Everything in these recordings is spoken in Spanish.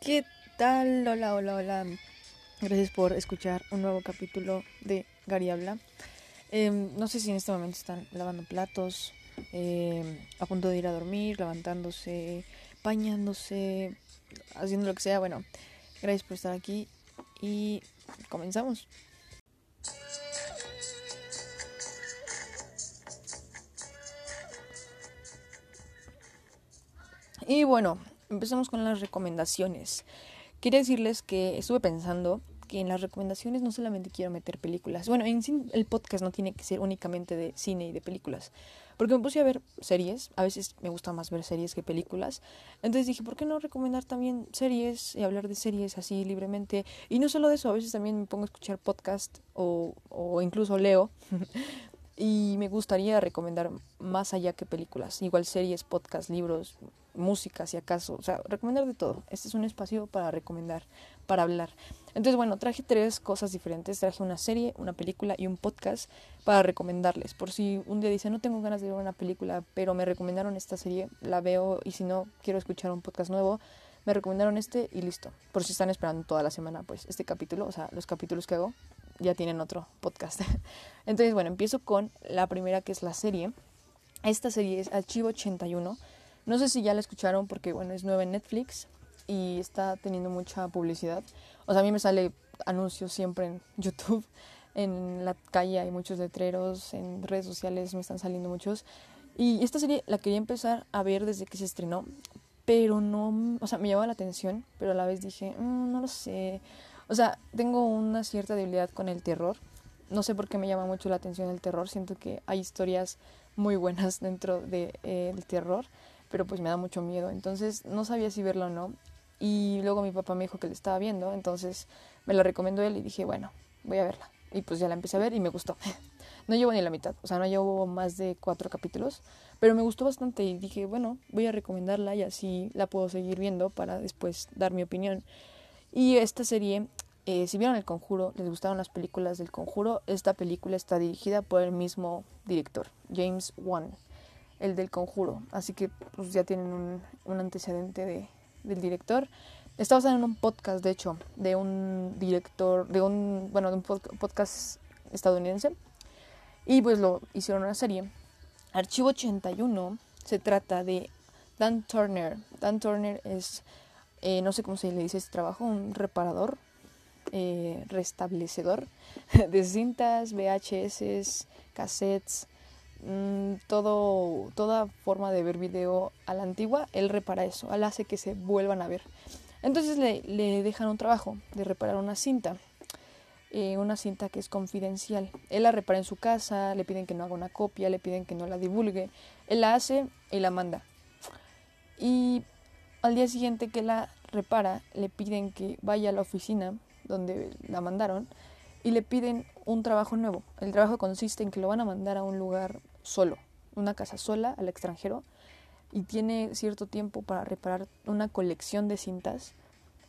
¿Qué tal? Hola, hola, hola. Gracias por escuchar un nuevo capítulo de Gary Habla. Em, no sé si en este momento están lavando platos, em, a punto de ir a dormir, levantándose, bañándose, haciendo lo que sea. Bueno, gracias por estar aquí y comenzamos. Y bueno, empezamos con las recomendaciones. Quería decirles que estuve pensando que en las recomendaciones no solamente quiero meter películas. Bueno, en sí el podcast no tiene que ser únicamente de cine y de películas. Porque me puse a ver series. A veces me gusta más ver series que películas. Entonces dije, ¿por qué no recomendar también series y hablar de series así libremente? Y no solo de eso, a veces también me pongo a escuchar podcast o, o incluso leo. y me gustaría recomendar más allá que películas. Igual series, podcast, libros, música, si acaso, o sea, recomendar de todo. Este es un espacio para recomendar, para hablar. Entonces, bueno, traje tres cosas diferentes. Traje una serie, una película y un podcast para recomendarles. Por si un día dice, no tengo ganas de ver una película, pero me recomendaron esta serie, la veo y si no, quiero escuchar un podcast nuevo, me recomendaron este y listo. Por si están esperando toda la semana, pues este capítulo, o sea, los capítulos que hago, ya tienen otro podcast. Entonces, bueno, empiezo con la primera que es la serie. Esta serie es Archivo 81 no sé si ya la escucharon porque, bueno, es nueva en Netflix y está teniendo mucha publicidad. O sea, a mí me sale anuncios siempre en YouTube, en la calle hay muchos letreros, en redes sociales me están saliendo muchos. Y esta serie la quería empezar a ver desde que se estrenó, pero no, o sea, me llamaba la atención, pero a la vez dije, mm, no lo sé. O sea, tengo una cierta debilidad con el terror. No sé por qué me llama mucho la atención el terror. Siento que hay historias muy buenas dentro del de, eh, terror pero pues me da mucho miedo. Entonces no sabía si verlo o no. Y luego mi papá me dijo que le estaba viendo, entonces me la recomendó él y dije, bueno, voy a verla. Y pues ya la empecé a ver y me gustó. no llevo ni la mitad, o sea, no llevo más de cuatro capítulos, pero me gustó bastante y dije, bueno, voy a recomendarla y así la puedo seguir viendo para después dar mi opinión. Y esta serie, eh, si vieron El Conjuro, les gustaron las películas del Conjuro, esta película está dirigida por el mismo director, James Wan el del conjuro. Así que pues ya tienen un, antecedente de, del director. Está basado en un podcast, de hecho, de un director, de un, bueno, de un podcast estadounidense. Y pues lo hicieron una serie. Archivo 81 se trata de Dan Turner. Dan Turner es, eh, no sé cómo se le dice este trabajo, un reparador, eh, restablecedor de cintas, VHS, cassettes, Mm, todo, toda forma de ver video a la antigua, él repara eso, él hace que se vuelvan a ver. Entonces le, le dejan un trabajo de reparar una cinta, eh, una cinta que es confidencial. Él la repara en su casa, le piden que no haga una copia, le piden que no la divulgue. Él la hace y la manda. Y al día siguiente que la repara, le piden que vaya a la oficina donde la mandaron y le piden un trabajo nuevo. El trabajo consiste en que lo van a mandar a un lugar solo, una casa sola al extranjero y tiene cierto tiempo para reparar una colección de cintas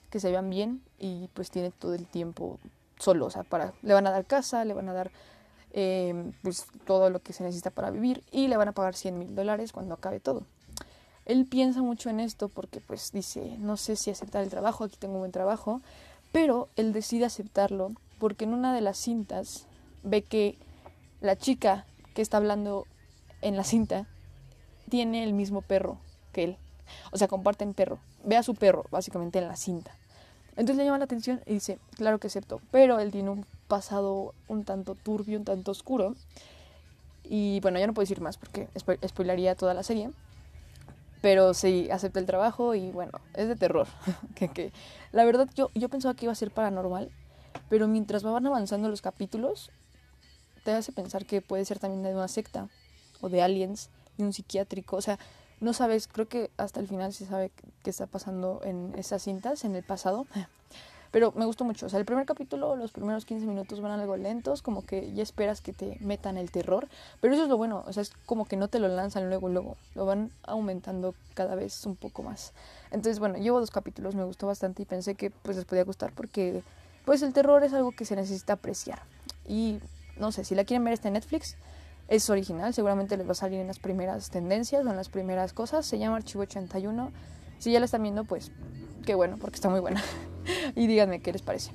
que se vean bien y pues tiene todo el tiempo solo, o sea, para, le van a dar casa, le van a dar eh, pues todo lo que se necesita para vivir y le van a pagar 100 mil dólares cuando acabe todo. Él piensa mucho en esto porque pues dice, no sé si aceptar el trabajo, aquí tengo un buen trabajo, pero él decide aceptarlo porque en una de las cintas ve que la chica que está hablando en la cinta tiene el mismo perro que él. O sea, comparten perro. Ve a su perro, básicamente, en la cinta. Entonces le llama la atención y dice, claro que acepto. Pero él tiene un pasado un tanto turbio, un tanto oscuro. Y bueno, ya no puedo decir más porque spoilaría toda la serie. Pero sí, acepta el trabajo y bueno, es de terror. que, que, la verdad, yo, yo pensaba que iba a ser paranormal. Pero mientras van avanzando los capítulos, te hace pensar que puede ser también de una secta o de aliens, de un psiquiátrico, o sea, no sabes, creo que hasta el final se sabe qué está pasando en esas cintas, en el pasado. Pero me gustó mucho. O sea, el primer capítulo, los primeros 15 minutos van algo lentos, como que ya esperas que te metan el terror. Pero eso es lo bueno. O sea, es como que no te lo lanzan luego, luego. Lo van aumentando cada vez un poco más. Entonces, bueno, llevo dos capítulos, me gustó bastante y pensé que pues les podía gustar porque pues el terror es algo que se necesita apreciar. Y no sé, si la quieren ver está en Netflix, es original, seguramente les va a salir en las primeras tendencias o en las primeras cosas, se llama Archivo 81. Si ya la están viendo, pues qué bueno, porque está muy buena. y díganme qué les parece.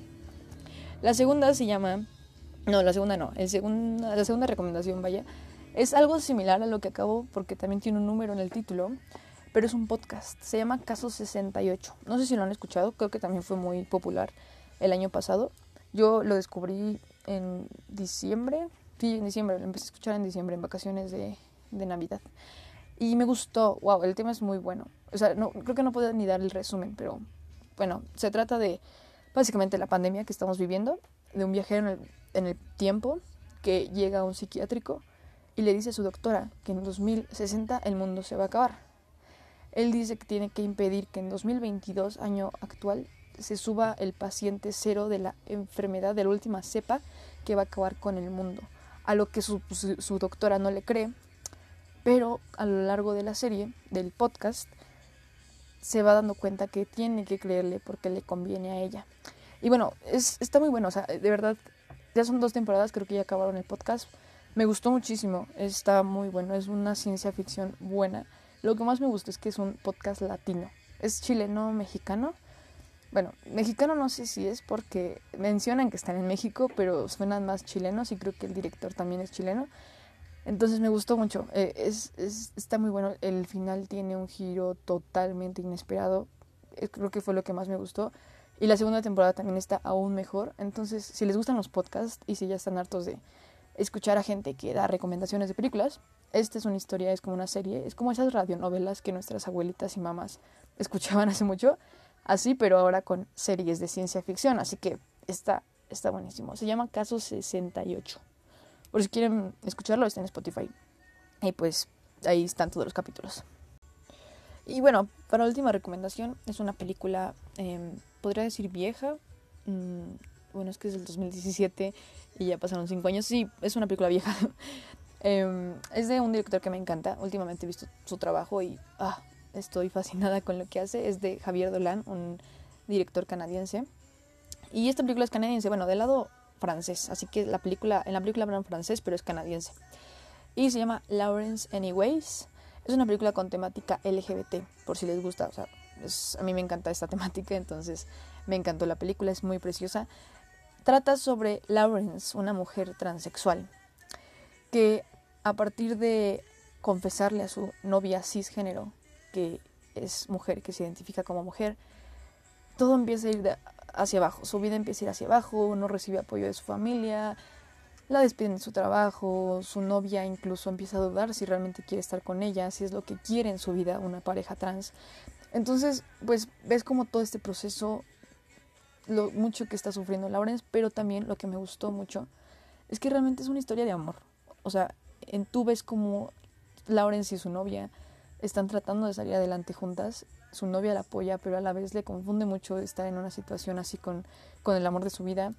La segunda se llama... No, la segunda no. El segunda, la segunda recomendación, vaya, es algo similar a lo que acabo porque también tiene un número en el título, pero es un podcast. Se llama Caso 68. No sé si lo han escuchado, creo que también fue muy popular el año pasado. Yo lo descubrí en diciembre, sí, en diciembre, lo empecé a escuchar en diciembre, en vacaciones de, de Navidad. Y me gustó, wow, el tema es muy bueno. O sea, creo que no puedo ni dar el resumen, pero bueno, se trata de básicamente la pandemia que estamos viviendo, de un viajero en el, en el tiempo que llega a un psiquiátrico y le dice a su doctora que en 2060 el mundo se va a acabar. Él dice que tiene que impedir que en 2022, año actual, se suba el paciente cero de la enfermedad de la última cepa que va a acabar con el mundo. A lo que su, su, doctora no le cree, pero a lo largo de la serie, del podcast, se va dando cuenta que tiene que creerle porque le conviene a ella. Y bueno, es, está muy bueno, o sea, de verdad, ya son dos temporadas, creo que ya acabaron el podcast. Me gustó muchísimo, está muy bueno, es una ciencia ficción buena. Lo que más me gusta es que es un podcast latino. Es chileno-mexicano bueno, mexicano no sé si es porque mencionan que están en México, pero suenan más chilenos y creo que el director también es chileno. Entonces me gustó mucho. Eh, es, es, está muy bueno. El final tiene un giro totalmente inesperado. Eh, creo que fue lo que más me gustó. Y la segunda temporada también está aún mejor. Entonces, si les gustan los podcasts y si ya están hartos de escuchar a gente que da recomendaciones de películas, esta es una historia, es como una serie, es como esas radionovelas que nuestras abuelitas y mamás escuchaban hace mucho así, pero ahora con series de ciencia ficción. Así que está, está buenísimo. Se llama Caso 68. Por si quieren escucharlo, está en Spotify. Y pues ahí están todos los capítulos. Y bueno, para la última recomendación, es una película, eh, podría decir vieja. Mm, bueno, es que es del 2017 y ya pasaron 5 años. Sí, es una película vieja. eh, es de un director que me encanta. Últimamente he visto su trabajo y ah, estoy fascinada con lo que hace, es de Javier Dolan, un director canadiense. Y esta película es canadiense, bueno, del lado francés, así que la película, en la película hablan francés, pero es canadiense. Y se llama Lawrence Anyways. Es una película con temática LGBT, por si les gusta. A mí me encanta esta temática, entonces me encantó la película, es muy preciosa. Trata sobre Lawrence, una mujer transexual, que a partir de confesarle a su novia cisgénero que es mujer, que se identifica como mujer, todo empieza a ir hacia abajo, su vida empieza a ir hacia abajo, no recibe apoyo de su familia, la despiden de su trabajo, su novia incluso empieza a dudar si realmente quiere estar con ella, si es lo que quiere en su vida una pareja trans. Entonces, pues ves como todo este proceso, lo mucho que está sufriendo Lawrence, pero también lo que me gustó mucho es que realmente es una historia de amor. O sea, en tú ves como Lawrence y su novia están tratando de salir adelante juntas. Su novia la apoya, pero a la vez le confunde mucho estar en una situación así con, con el amor de su vida.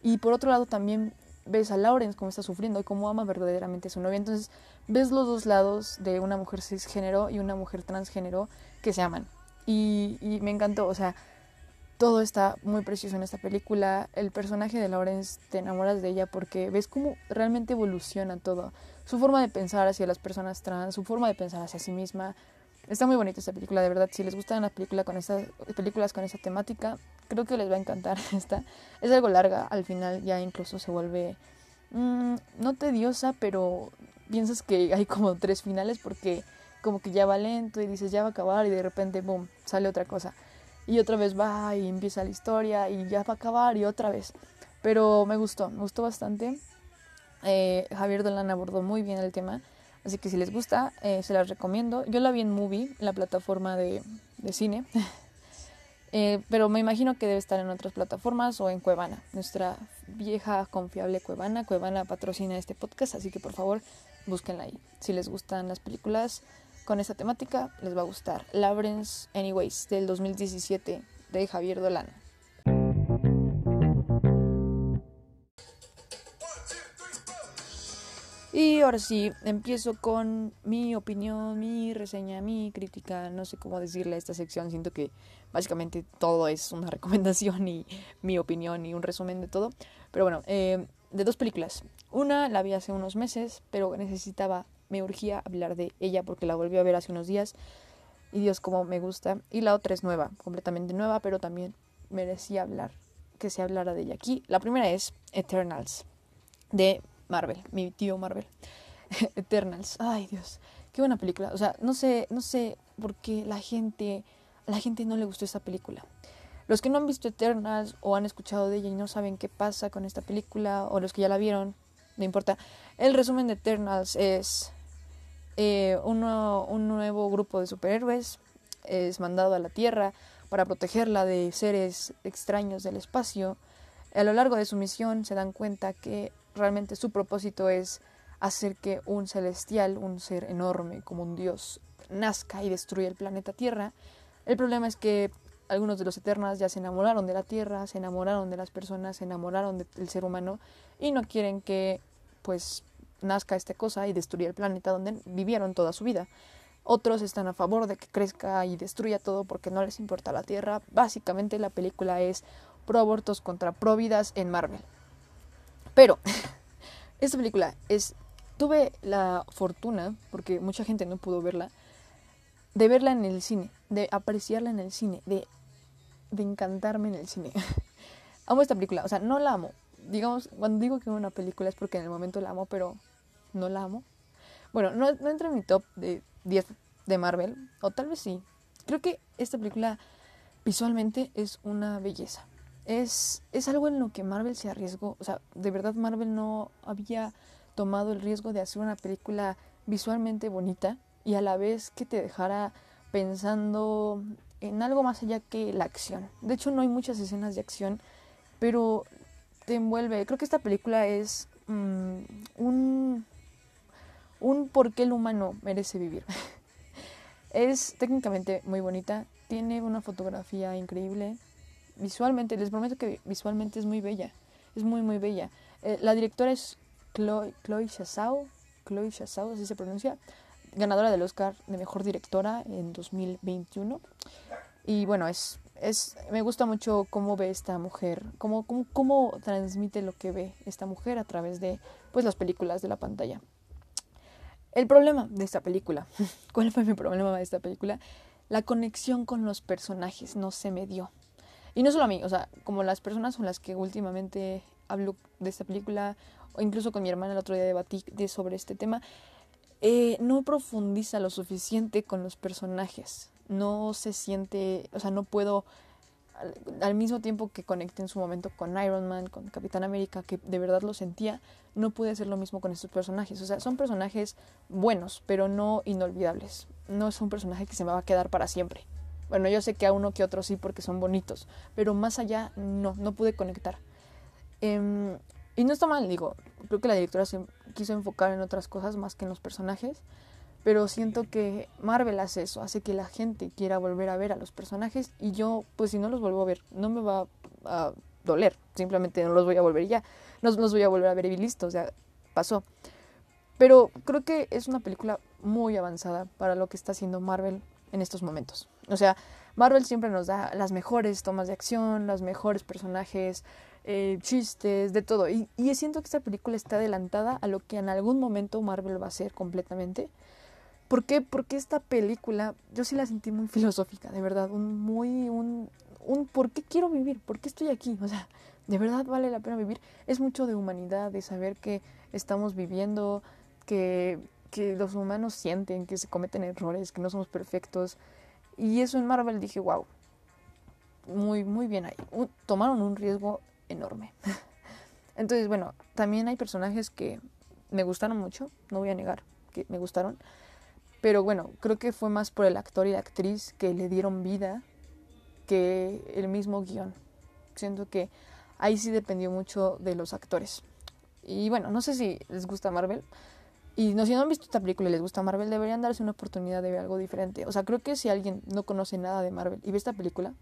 Y por otro lado también ves a Lawrence cómo está sufriendo y cómo ama verdaderamente a su novia. Entonces ves los dos lados de una mujer cisgénero y una mujer transgénero que se aman. Y, me encantó, o sea, todo está muy precioso en esta película. El personaje de Lawrence te enamoras de ella porque ves cómo realmente evoluciona todo su forma de pensar hacia las personas trans, su forma de pensar hacia sí misma. Está muy bonita esta película, de verdad. Si les gustan las película con esta, películas con esta temática, creo que les va a encantar esta. Es algo larga, al final ya incluso se vuelve mmm, no tediosa, pero piensas que hay como tres finales porque como que ya va lento y dices ya va a acabar y de repente, boom, sale otra cosa. Y otra vez va y empieza la historia y ya va a acabar y otra vez. Pero me gustó, me gustó bastante. Eh, Javier Dolan abordó muy bien el tema, así que si les gusta, eh, se las recomiendo. Yo la vi en Movie, la plataforma de, cine, eh, pero me imagino que debe estar en otras plataformas o en Cuevana, nuestra vieja confiable Cuevana. Cuevana patrocina este podcast, así que por favor búsquenla ahí. Si les gustan las películas con esa temática, les va a gustar. Lawrence Anyways, del 2017, de Javier Dolan. Y ahora sí, empiezo con mi opinión, mi reseña, mi crítica, no sé cómo decirle a esta sección, siento que básicamente todo es una recomendación y mi opinión y un resumen de todo. Pero bueno, eh, de dos películas. Una la vi hace unos meses, pero necesitaba, me urgía hablar de ella porque la volví a ver hace unos días. Y Dios, como me gusta. Y la otra es nueva, completamente nueva, pero también merecía hablar, que se hablara de ella aquí. La primera es Eternals, de Marvel, mi tío Marvel. Eternals, ay Dios, qué buena película. O sea, no sé, no sé por qué la gente, la gente no le gustó esta película. Los que no han visto Eternals o han escuchado de ella y no saben qué pasa con esta película, o los que ya la vieron, no importa. El resumen de Eternals es eh, un nuevo grupo de superhéroes es mandado a la Tierra para protegerla de seres extraños del espacio. A lo largo de su misión se dan cuenta que realmente su propósito es hacer que un celestial, un ser enorme como un dios, nazca y destruya el planeta Tierra. El problema es que algunos de los Eternas ya se enamoraron de la Tierra, se enamoraron de las personas, se enamoraron del ser humano y no quieren que pues nazca esta cosa y destruya el planeta donde vivieron toda su vida. Otros están a favor de que crezca y destruya todo porque no les importa la Tierra. Básicamente la película es pro abortos contra pro vidas en Marvel. Pero esta película es tuve la fortuna porque mucha gente no pudo verla de verla en el cine, de apreciarla en el cine, de, de encantarme en el cine. amo esta película, o sea, no la amo. Digamos, cuando digo que una película es porque en el momento la amo, pero no la amo. Bueno, no, no entra en mi top de 10 de Marvel, o tal vez sí. Creo que esta película visualmente es una belleza. Es, es algo en lo que Marvel se arriesgó. O sea, de verdad Marvel no había tomado el riesgo de hacer una película visualmente bonita y a la vez que te dejara pensando en algo más allá que la acción. De hecho, no hay muchas escenas de acción, pero te envuelve. Creo que esta película es mm, un, un por qué el humano merece vivir. es técnicamente muy bonita, tiene una fotografía increíble. Visualmente, les prometo que visualmente es muy bella. Es muy, muy bella. Eh, la directora es Chloe, Chloe Chloe Chazao, así se pronuncia ganadora del Oscar de Mejor Directora en 2021. Y bueno, es, es, me gusta mucho cómo ve esta mujer, cómo, cómo, cómo transmite lo que ve esta mujer a través de pues, las películas de la pantalla. El problema de esta película, ¿cuál fue mi problema de esta película? La conexión con los personajes no se me dio. Y no solo a mí, o sea, como las personas con las que últimamente hablo de esta película, o incluso con mi hermana el otro día debatí de sobre este tema, eh, no profundiza lo suficiente con los personajes. No se siente, o sea, no puedo al, mismo tiempo que conecté en su momento con Iron Man, con Capitán América, que de verdad lo sentía, no pude hacer lo mismo con estos personajes. O sea, son personajes buenos, pero no inolvidables. No es un personaje que se me va a quedar para siempre. Bueno, yo sé que a uno que otro sí porque son bonitos, pero más allá no, no pude conectar. Eh, y no está mal, digo, creo que la directora se quiso enfocar en otras cosas más que en los personajes, pero siento que Marvel hace eso, hace que la gente quiera volver a ver a los personajes y yo, pues si no los vuelvo a ver, no me va a doler, simplemente no los voy a volver ya, no los voy a volver a ver y listo, o sea, pasó. Pero creo que es una película muy avanzada para lo que está haciendo Marvel en estos momentos. O sea, Marvel siempre nos da las mejores tomas de acción, los mejores personajes, eh, chistes, de todo. Y, y siento que esta película está adelantada a lo que en algún momento Marvel va a hacer completamente. ¿Por qué? Porque esta película yo sí la sentí muy filosófica, de verdad, un muy un un por qué quiero vivir, por qué estoy aquí, o sea, de verdad vale la pena vivir. Es mucho de humanidad, de saber que estamos viviendo, que que los humanos sienten, que se cometen errores, que no somos perfectos. Y eso en Marvel dije, wow, muy, muy bien ahí. tomaron un riesgo enorme. Entonces, bueno, también hay personajes que me gustaron mucho, no voy a negar que me gustaron, pero bueno, creo que fue más por el actor y la actriz que le dieron vida que el mismo guion. Siento que ahí sí dependió mucho de los actores. Y bueno, no sé si les gusta Marvel. Y no, si no han visto esta película y les gusta Marvel, deberían darse una oportunidad de ver algo diferente. O sea, creo que si alguien no conoce nada de Marvel y ve esta película,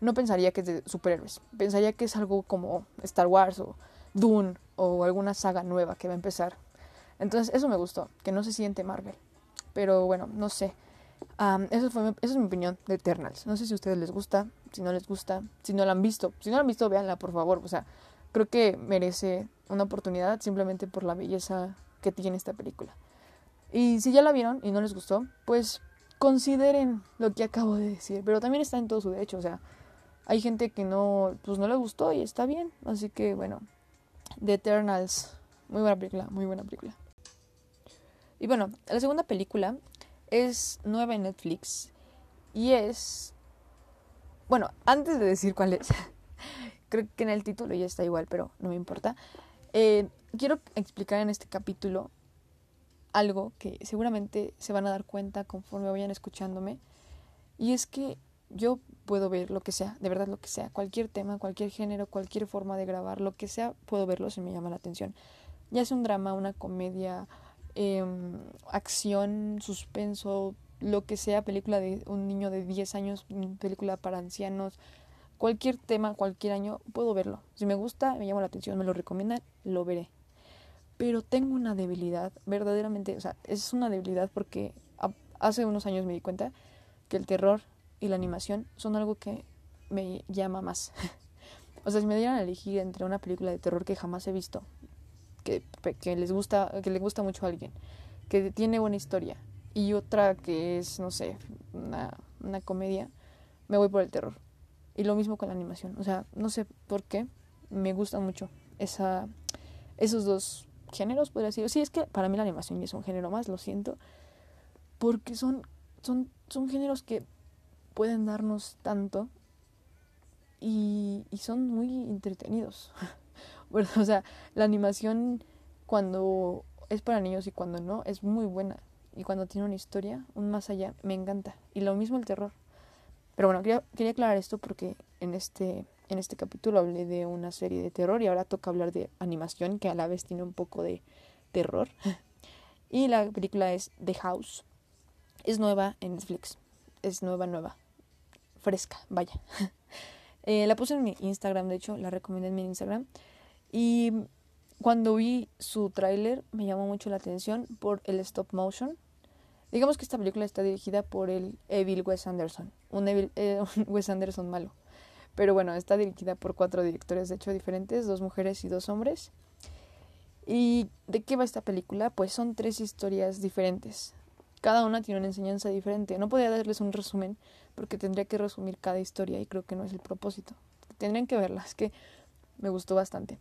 no pensaría que es de superhéroes. Pensaría que es algo como Star Wars o Dune o alguna saga nueva que va a empezar. Entonces, eso me gustó, que no se siente Marvel. Pero bueno, no sé. eso fue esa es mi opinión de Eternals. No sé si a ustedes les gusta, si no les gusta, si no la han visto. Si no la han visto, véanla, por favor. O sea, creo que merece una oportunidad simplemente por la belleza que tiene esta película. Y si ya la vieron y no les gustó, pues consideren lo que acabo de decir, pero también está en todo su derecho, o sea, hay gente que no, pues no le gustó y está bien, así que bueno, The Eternals, muy buena película, muy buena película. Y bueno, la segunda película es nueva en Netflix y es, bueno, antes de decir cuál es, creo que en el título ya está igual, pero no me importa. Eh, quiero explicar en este capítulo algo que seguramente se van a dar cuenta conforme vayan escuchándome. Y es que yo puedo ver lo que sea, de verdad lo que sea, cualquier tema, cualquier género, cualquier forma de grabar, lo que sea, puedo verlo si me llama la atención. Ya sea un drama, una comedia, em, acción, suspenso, lo que sea, película de un niño de 10 años, película para ancianos, cualquier tema, cualquier año, puedo verlo. Si me gusta, me llama la atención, me lo recomiendan, lo veré. Pero tengo una debilidad, verdaderamente, o sea, es una debilidad porque hace unos años me di cuenta que el terror y la animación son algo que me llama más. o sea, si me dieran a elegir entre una película de terror que jamás he visto, que, que les gusta, que le gusta mucho a alguien, que tiene buena historia, y otra que es, no sé, una, una comedia, me voy por el terror. Y lo mismo con la animación. O sea, no sé por qué me gusta mucho esa, esos dos géneros, podría decir. Sí, es que para mí la animación es un género más, lo siento. Porque son, son, son géneros que pueden darnos tanto y, y son muy entretenidos. bueno, o sea, la animación cuando es para niños y cuando no es muy buena. Y cuando tiene una historia, un más allá, me encanta. Y lo mismo el terror. Pero bueno, quería, quería aclarar esto porque en este, en este capítulo hablé de una serie de terror y ahora toca hablar de animación que a la vez tiene un poco de terror. y la película es The House. Es nueva en Netflix. Es nueva, nueva. Fresca, vaya. eh, la puse en mi Instagram, de hecho, la recomendé en mi Instagram. Y cuando vi su tráiler me llamó mucho la atención por el stop motion Digamos que esta película está dirigida por el Evil Wes Anderson, un, eh, Wes Anderson malo. Pero bueno, está dirigida por cuatro directores, de hecho diferentes, dos mujeres y dos hombres. ¿Y de qué va esta película? Pues son tres historias diferentes. Cada una tiene una enseñanza diferente. No podría darles un resumen porque tendría que resumir cada historia y creo que no es el propósito. Tendrían que verla, es que me gustó bastante.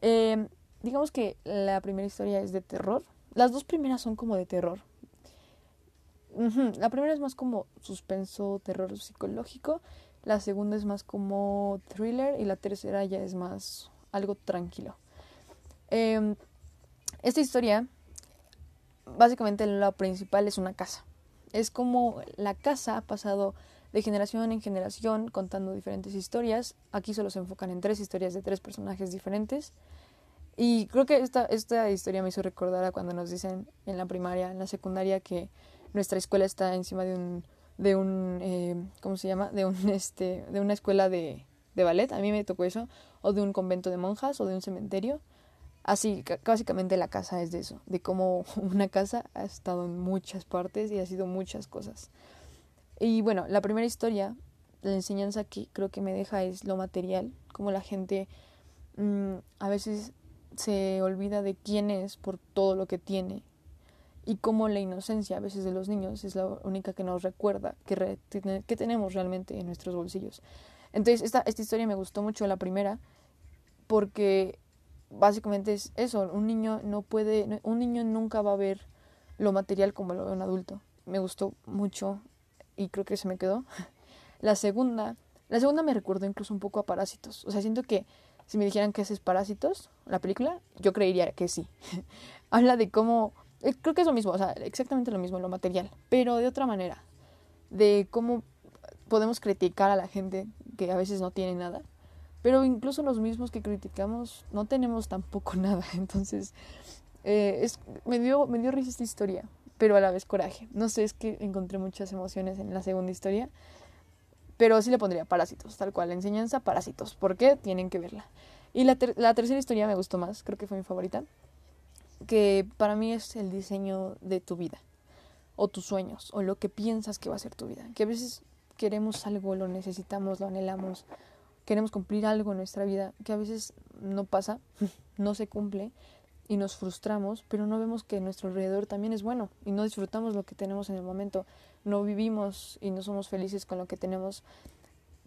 Eh, digamos que la primera historia es de terror. Las dos primeras son como de terror, la primera es más como suspenso, terror psicológico. La segunda es más como thriller. Y la tercera ya es más algo tranquilo. Em, esta historia, básicamente lo principal es una casa. Es como la casa ha pasado de generación en generación contando diferentes historias. Aquí solo se enfocan en tres historias de tres personajes diferentes. Y creo que esta, esta historia me hizo recordar a cuando nos dicen en la primaria, en la secundaria, que nuestra escuela está encima de un, de un eh, ¿cómo se llama? De un, este, de una escuela de, de ballet, a mí me tocó eso, o de un convento de monjas, o de un cementerio. Así, básicamente la casa es de eso, de cómo una casa ha estado en muchas partes y ha sido muchas cosas. Y bueno, la primera historia, la enseñanza que creo que me deja es lo material, como la gente mm, a veces se olvida de quién es por todo lo que tiene y cómo la inocencia a veces de los niños es la única que nos recuerda que, que tenemos realmente en nuestros bolsillos. Entonces, esta, esta historia me gustó mucho, la primera, porque básicamente es eso, un niño no puede, un niño nunca va a ver lo material como lo ve un adulto. Me gustó mucho y creo que se me quedó. La segunda, la segunda me recuerdo incluso un poco a Parásitos. O sea, siento que si me dijeran que ese es Parásitos, la película, yo creería que sí. Habla de cómo creo que es lo mismo, o sea, exactamente lo mismo, lo material, pero de otra manera, de cómo podemos criticar a la gente que a veces no tiene nada, pero incluso los mismos que criticamos no tenemos tampoco nada, entonces eh, es, me, dio, me dio risa esta historia, pero a la vez coraje. No sé, es que encontré muchas emociones en la segunda historia, pero sí le pondría parásitos, tal cual, enseñanza, parásitos, ¿por qué? Tienen que verla. Y la, la tercera historia me gustó más, creo que fue mi favorita que para mí es el diseño de tu vida o tus sueños o lo que piensas que va a ser tu vida. Que a veces queremos algo, lo necesitamos, lo anhelamos, queremos cumplir algo en nuestra vida que a veces no pasa, no se cumple y nos frustramos, pero no vemos que nuestro alrededor también es bueno y no disfrutamos lo que tenemos en el momento, no vivimos y no somos felices con lo que tenemos.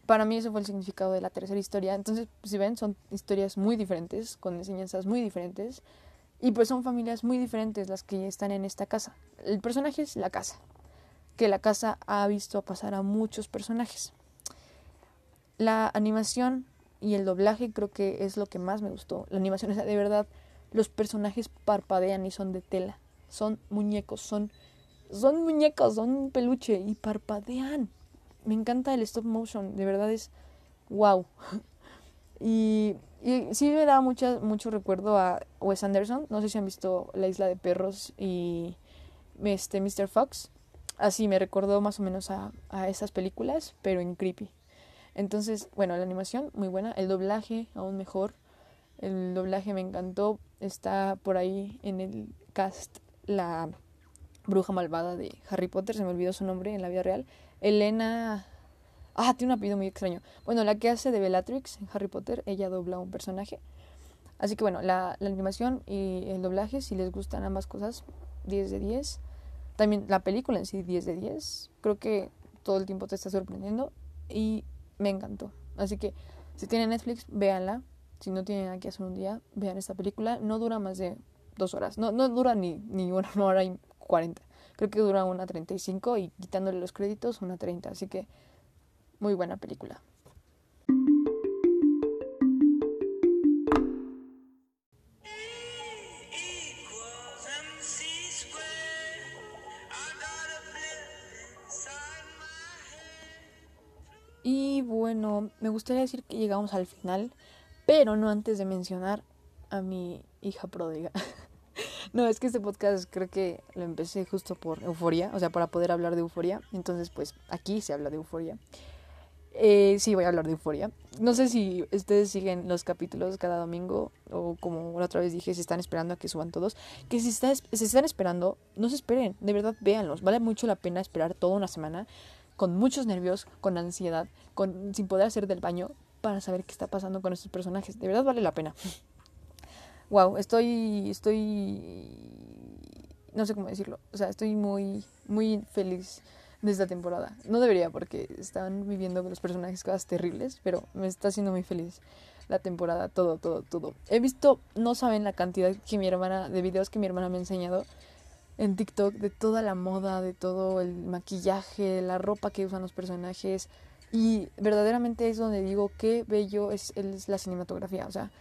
Para mí eso fue el significado de la tercera historia. Entonces, si ven, son historias muy diferentes, con enseñanzas muy diferentes, y pues son familias muy diferentes las que están en esta casa. El personaje es la casa, que la casa ha visto pasar a muchos personajes. La animación y el doblaje creo que es lo que más me gustó. La animación es de verdad, los personajes parpadean y son de tela. Son muñecos, son, son muñecos, son peluche y parpadean. Me encanta el stop motion, de verdad es wow. Y, sí me da mucho recuerdo a Wes Anderson. No sé si han visto La Isla de Perros y este Mr. Fox. Así me recordó más o menos a, a esas películas, pero en creepy. Entonces, bueno, la animación muy buena, el doblaje aún mejor. El doblaje me encantó. Está por ahí en el cast la bruja malvada de Harry Potter, se me olvidó su nombre en la vida real. Elena. Ah, tiene un apellido muy extraño. Bueno, la que hace de Bellatrix en Harry Potter, ella dobla un personaje. Así que bueno, la, la animación y el doblaje, si les gustan ambas cosas, 10 de 10. También la película en sí, 10 de 10. Creo que todo el tiempo te está sorprendiendo y me encantó. Así que si tienen Netflix, véanla. Si no tienen nada que hacer un día, vean esta película. No dura más de dos horas. No, no dura ni, ni una hora y cuarenta. Creo que dura una treinta y cinco y quitándole los créditos una treinta. Así que muy buena película. Y bueno, me gustaría decir que llegamos al final, pero no antes de mencionar a mi hija pródiga. no, es que este podcast creo que lo empecé justo por euforia, o sea, para poder hablar de euforia. Entonces, pues aquí se habla de euforia. Eh, sí, voy a hablar de euforia. No sé si ustedes siguen los capítulos cada domingo o como la otra vez dije, si están esperando a que suban todos. Que si, está, si están esperando, no se esperen, de verdad véanlos. Vale mucho la pena esperar toda una semana con muchos nervios, con ansiedad, con, sin poder hacer del baño para saber qué está pasando con estos personajes. De verdad vale la pena. wow, estoy, estoy, no sé cómo decirlo. O sea, estoy muy, muy feliz de esta temporada. No debería porque están viviendo los personajes cosas terribles, pero me está haciendo muy feliz la temporada, todo, todo, todo. He visto, no saben la cantidad que mi hermana, de videos que mi hermana me ha enseñado en TikTok de toda la moda, de todo el maquillaje, la ropa que usan los personajes. Y verdaderamente es donde digo qué bello es, es la cinematografía. O sea,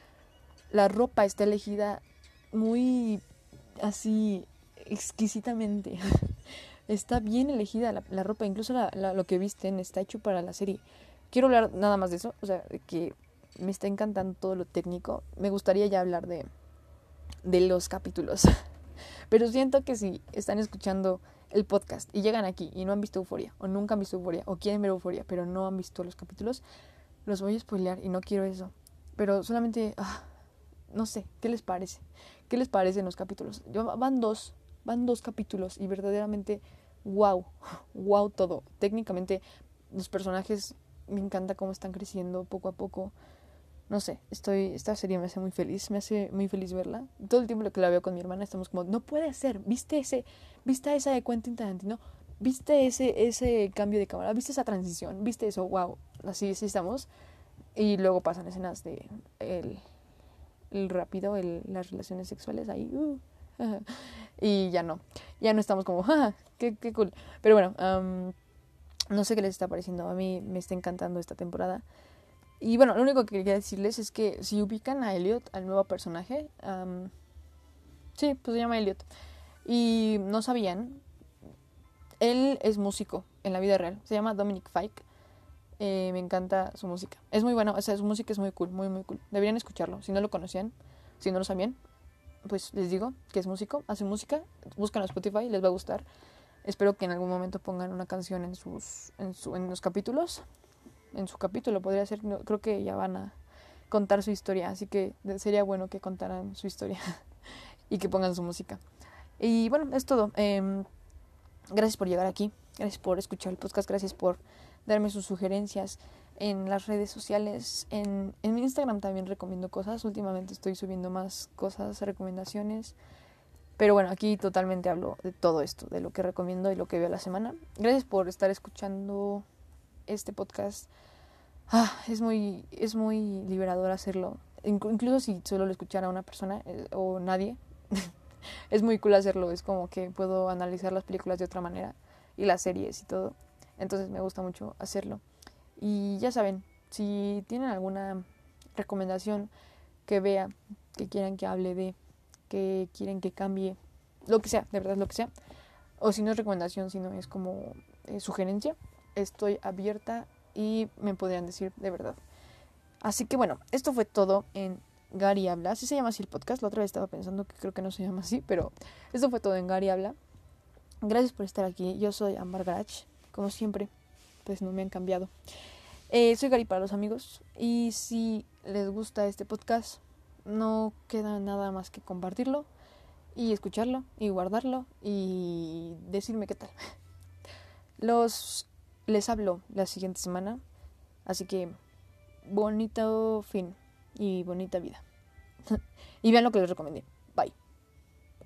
la ropa está elegida muy así exquisitamente. está bien elegida la, ropa, incluso la, la, lo que visten está hecho para la serie. Quiero hablar nada más de eso, o sea, que me está encantando todo lo técnico. Me gustaría ya hablar de, de los capítulos. Pero siento que si están escuchando el podcast y llegan aquí y no han visto Euforia, o nunca han visto Euforia, o quieren ver Euforia, pero no han visto los capítulos, los voy a spoilear y no quiero eso. Pero solamente, ah, no sé, ¿qué les parece? ¿Qué les parecen los capítulos? Yo, van dos, van dos capítulos y verdaderamente, wow, wow todo. Técnicamente, los personajes me encanta cómo están creciendo poco a poco no sé, estoy, esta serie me hace muy feliz, me hace muy feliz verla. Todo el tiempo que la veo con mi hermana estamos como, no puede ser, viste ese, viste esa de Quentin Tarantino, viste ese, ese cambio de cámara, viste esa transición, viste eso, wow, así, así estamos. Y luego pasan escenas de el, el rápido, el, las relaciones sexuales ahí, uh, y ya no, ya no estamos como, ¡ah, qué, qué cool! Pero bueno, um, no sé qué les está pareciendo, a mí me está encantando esta temporada. Y bueno, lo único que quería decirles es que si ubican a Elliot, al nuevo personaje, um, sí, pues se llama Elliot, y no sabían, él es músico en la vida real, se llama Dominic Fike. Eh, me encanta su música. Es muy bueno, o sea, su música es muy cool, muy, muy cool. Deberían escucharlo. Si no lo conocían, si no lo sabían, pues les digo que es músico, hace música, buscan a Spotify, les va a gustar. Espero que en algún momento pongan una canción en sus en, su, en los capítulos en su capítulo, podría ser, creo que ya van a contar su historia, así que sería bueno que contaran su historia y que pongan su música. Y bueno, es todo. Eh, gracias por llegar aquí, gracias por escuchar el podcast, gracias por darme sus sugerencias. En las redes sociales. En, en mi Instagram también recomiendo cosas. Últimamente estoy subiendo más cosas, recomendaciones. Pero bueno, aquí totalmente hablo de todo esto, de lo que recomiendo y lo que veo a la semana. Gracias por estar escuchando este podcast. Ah, es muy, es muy liberador hacerlo. Incluso si solo lo escuchara una persona eh, o nadie, es muy cool hacerlo. Es como que puedo analizar las películas de otra manera y las series y todo. Entonces me gusta mucho hacerlo. Y ya saben, si tienen alguna recomendación que vea, que quieran que hable de, que quieren que cambie, lo que sea, de verdad lo que sea, o si no es recomendación, sino es como eh, sugerencia, estoy abierta y me podrían decir de verdad. Así que bueno, esto fue todo en Gary Habla. Así se llama así el podcast. La otra vez estaba pensando que creo que no se llama así, pero esto fue todo en Gary Habla. Gracias por estar aquí. Yo soy Ambar Garach, como siempre, pues no me han cambiado. Eh, soy Gary para los amigos y si les gusta este podcast, no queda nada más que compartirlo y escucharlo y guardarlo y decirme qué tal. Los les hablo la siguiente semana, así que bonito fin y bonita vida. y vean lo que les recomendé.